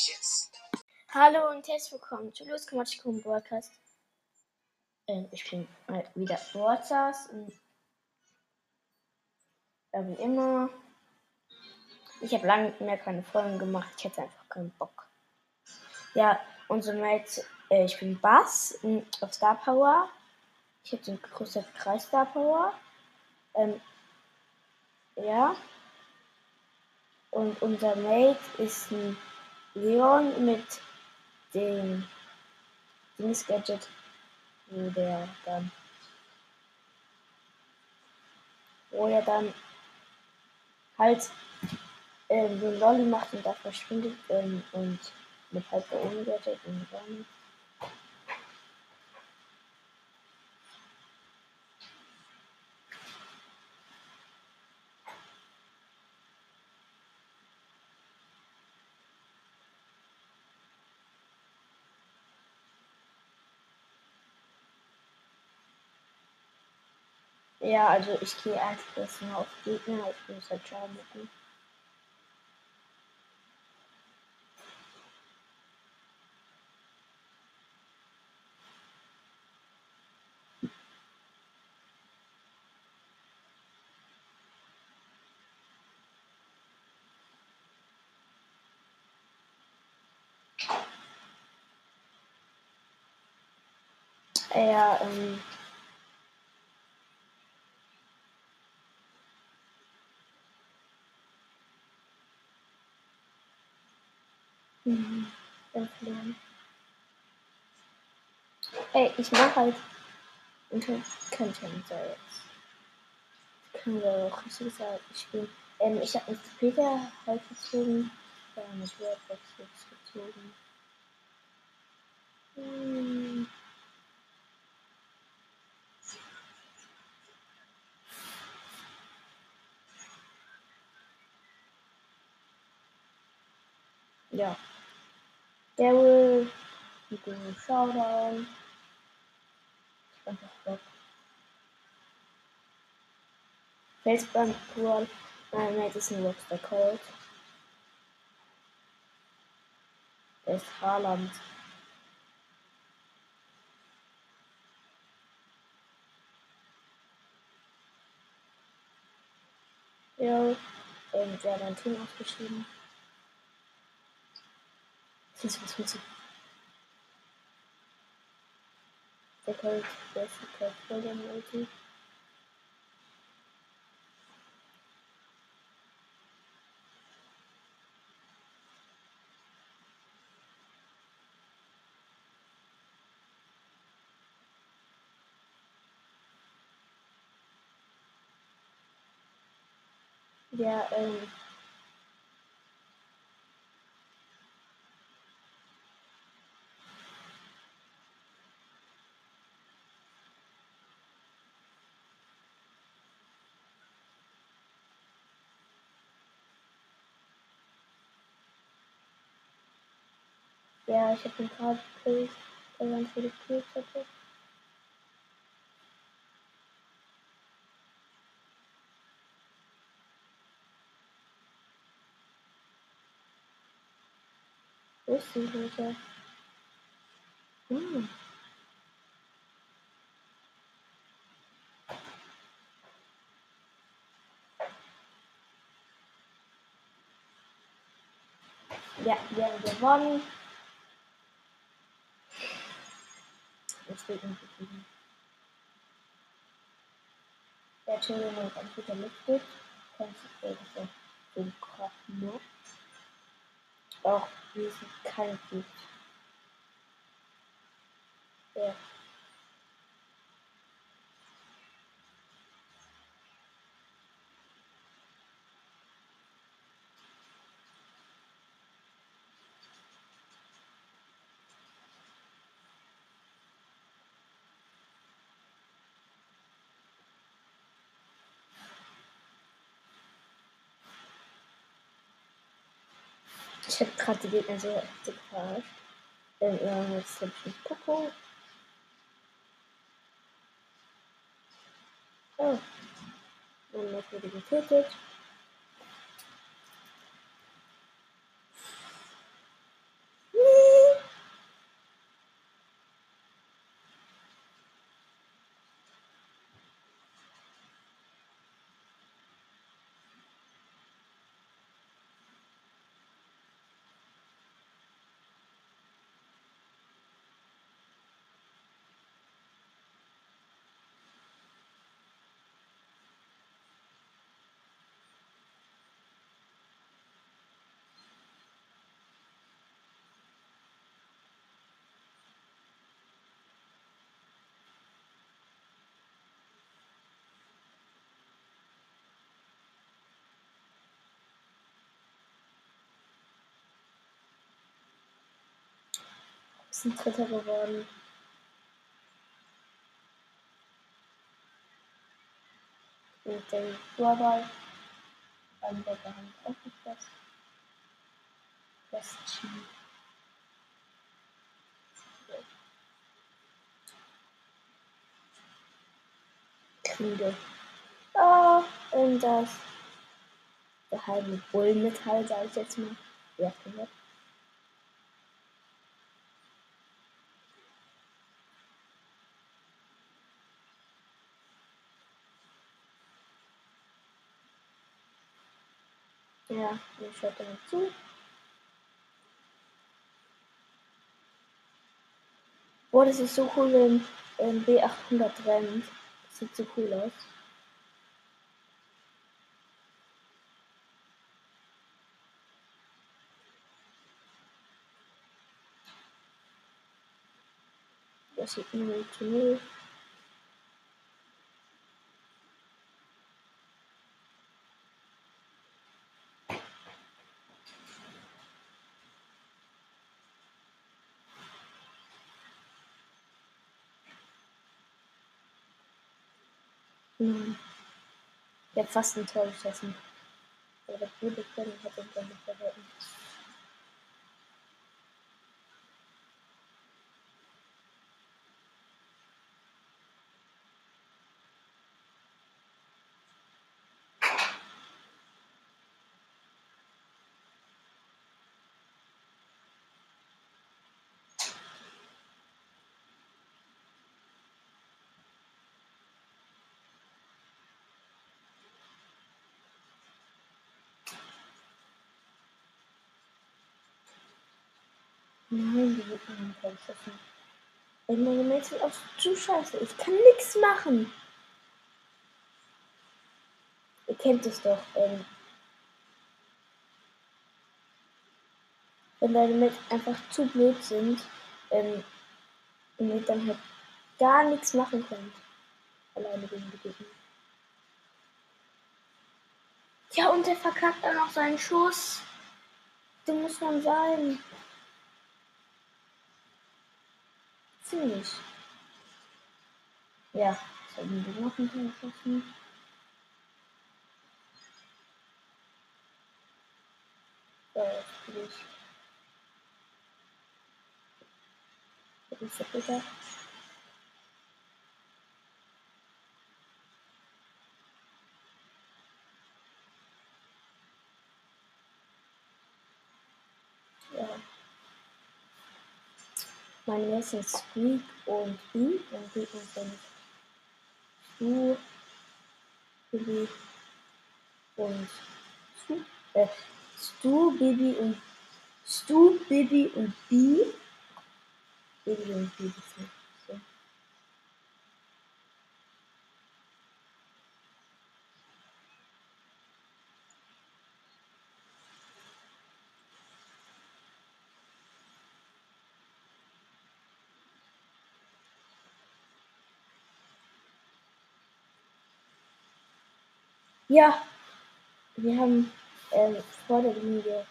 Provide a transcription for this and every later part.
Matches. Hallo und herzlich willkommen zu Los Quatschkum Podcast. Ähm, ich bin mal wieder Broadcast und ja, wie immer. Ich habe lange mehr keine Folgen gemacht. Ich hätte einfach keinen Bock. Ja, unsere Mates, äh, ich bin Bass ähm, auf Star Power. Ich habe den größten Kreis Star Power. Ähm, ja. Und unser Mate ist ein Leon mit dem Dings Gadget, wo der dann, wo er dann halt ähm, so ein Lolly macht und da verschwindet ähm, und mit halt der ohne Gadget und gar. Ja, also ich gehe erst mal auf Gegner, ich muss halt schauen machen. Ja, ähm. Mhm. Dann. Ey, ich mach halt unter Content so jetzt. Können wir auch richtig sagen, ich bin. Ähm, ich habe mich später halt gezogen. Ja, mit Wordbox jetzt gezogen. Hm. Ja. Daryl dem Showdown. Ich fand das Bock. Felsbrand Brawl. Nein, nein, das ist ein Rockstar Cold. Der ist Haaland. Ja, ähm, der hat ein Team ausgeschrieben. Das ist was mit so. Der Colt, der Ja, ich hab den gerade gekillt, der ganz viele Kills hatte. Wo ist die Hose? Hm. Ja, wir haben gewonnen. Nicht geblieben. Der Entschuldigung, wenn es wieder lüftet, kannst du irgendwie so ein Krachen Auch wir sind kein Gift. Ja. Ich habe gerade die Gegner sehr heftig verarscht. Ähm, ja, jetzt habe ich einen Poco. Oh. Netz wurde getötet. Sind Dritter geworden. Und der Vorball beim Wetter haben auch noch das. Team. Kriege. Ah, und das geheime Bullmetall, sag ich jetzt mal. Ja, gehört. Ja, ich schaut dann zu. Boah, das ist so cool, wenn ähm, B800 rennt. Das sieht so cool aus. Das sieht 0 zu 0. Nein. Ich hab fast ein Tor geschossen. Aber der gute Können hat uns dann nicht verhalten. Nein, die wird mir nicht geschossen. Ey, meine Mates sind auch zu scheiße. Ich kann nichts machen. Ihr kennt es doch. Ähm, wenn deine Mates einfach zu blöd sind ähm, und ihr dann halt gar nichts machen könnt. Alleine gegen die Gegner. Ja, und der verkackt dann noch seinen Schuss. Den muss man sein. Ziemlich. Ja, das haben wir noch nicht geschossen. So, jetzt bin ich. Was ist das bitte? Ja. Meine Messer sind Squeak und B und und dann Stu, Bibi und Stu, äh, Stu, Bibi und Stu, Bibi und B. Bibi und B. das ist So. Ja, wir haben ähm, vor der Linie.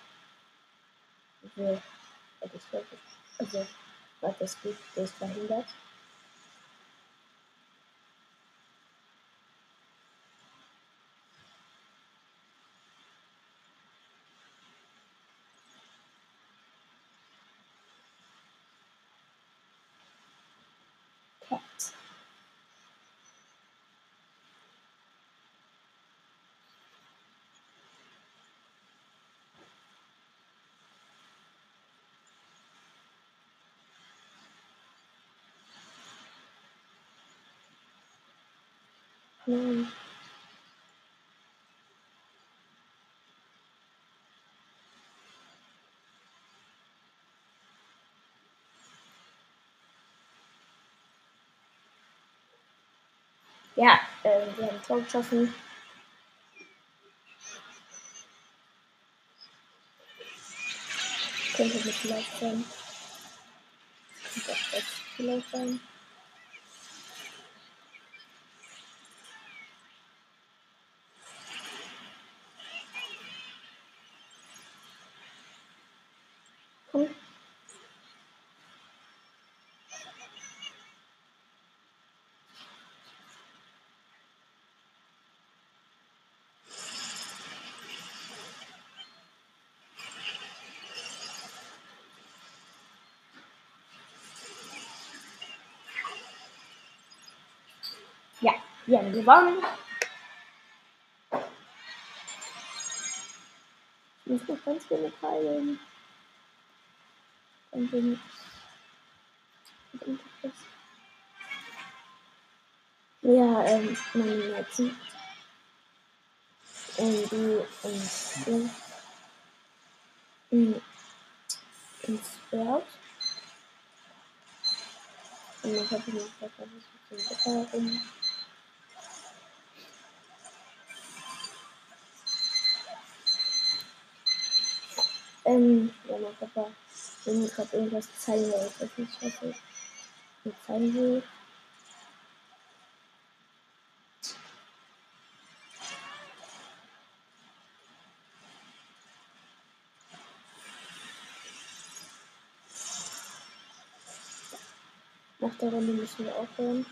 Wir, also, also war das gut, das verhindert. Nein. Ja, äh, wir haben Tor geschossen. Könnte mit vielleicht sein. Könnte auch jetzt vielleicht sein. Komm. Wir haben gewonnen. Ich muss noch ganz viele teilen. Bin ich. Ja, ähm, meine Netzen. Ähm, die, ähm, in, ins Berg. Und dann habe ich noch was mit dem Wetter rum. Ähm, ja, mein Papa will mir gerade irgendwas zeigen, weil ich weiß nicht, was ich zeigen will. Nach der Runde müssen wir aufhören.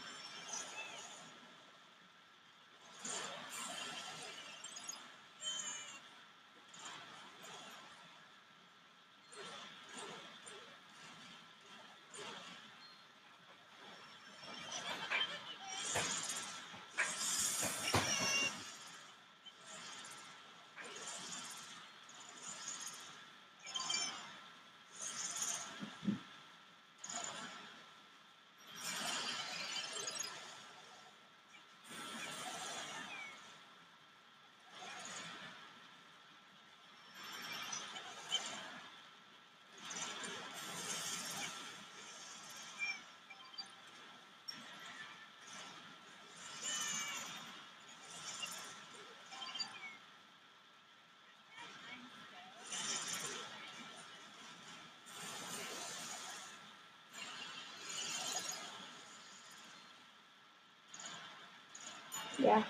Ja,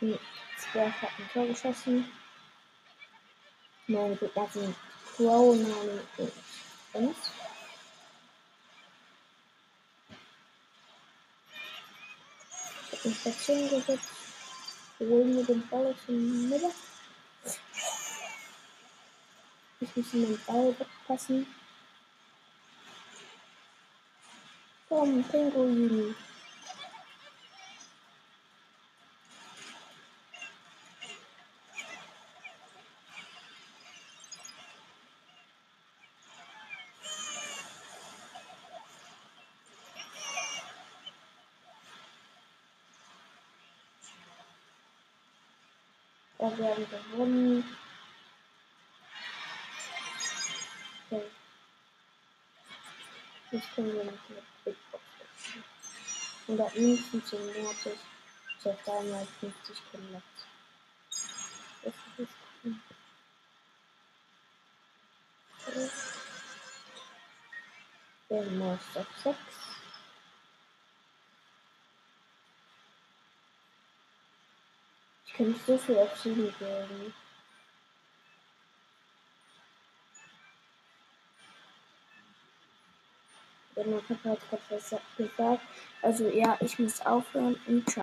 hm, Zwerg hat ein Tor geschossen. Meine Gegner sind Crow, Nani und uns. Ich habe eine Station gesetzt. Wir holen mir den Ball aus dem Mitte. Ich muss in den Ball wegpassen. Komm, Pinguin. Ja, wir haben gewonnen. Okay. Jetzt können wir noch eine Big Box wechseln. 100 Münzen zum Mortis. Ich habe 350 Kinder. Das ist gucken. Der Monster 6. kann nicht so viel 7 geben. Denn mein Papa hat gerade was gesagt. Also ja, ich muss aufhören und ciao.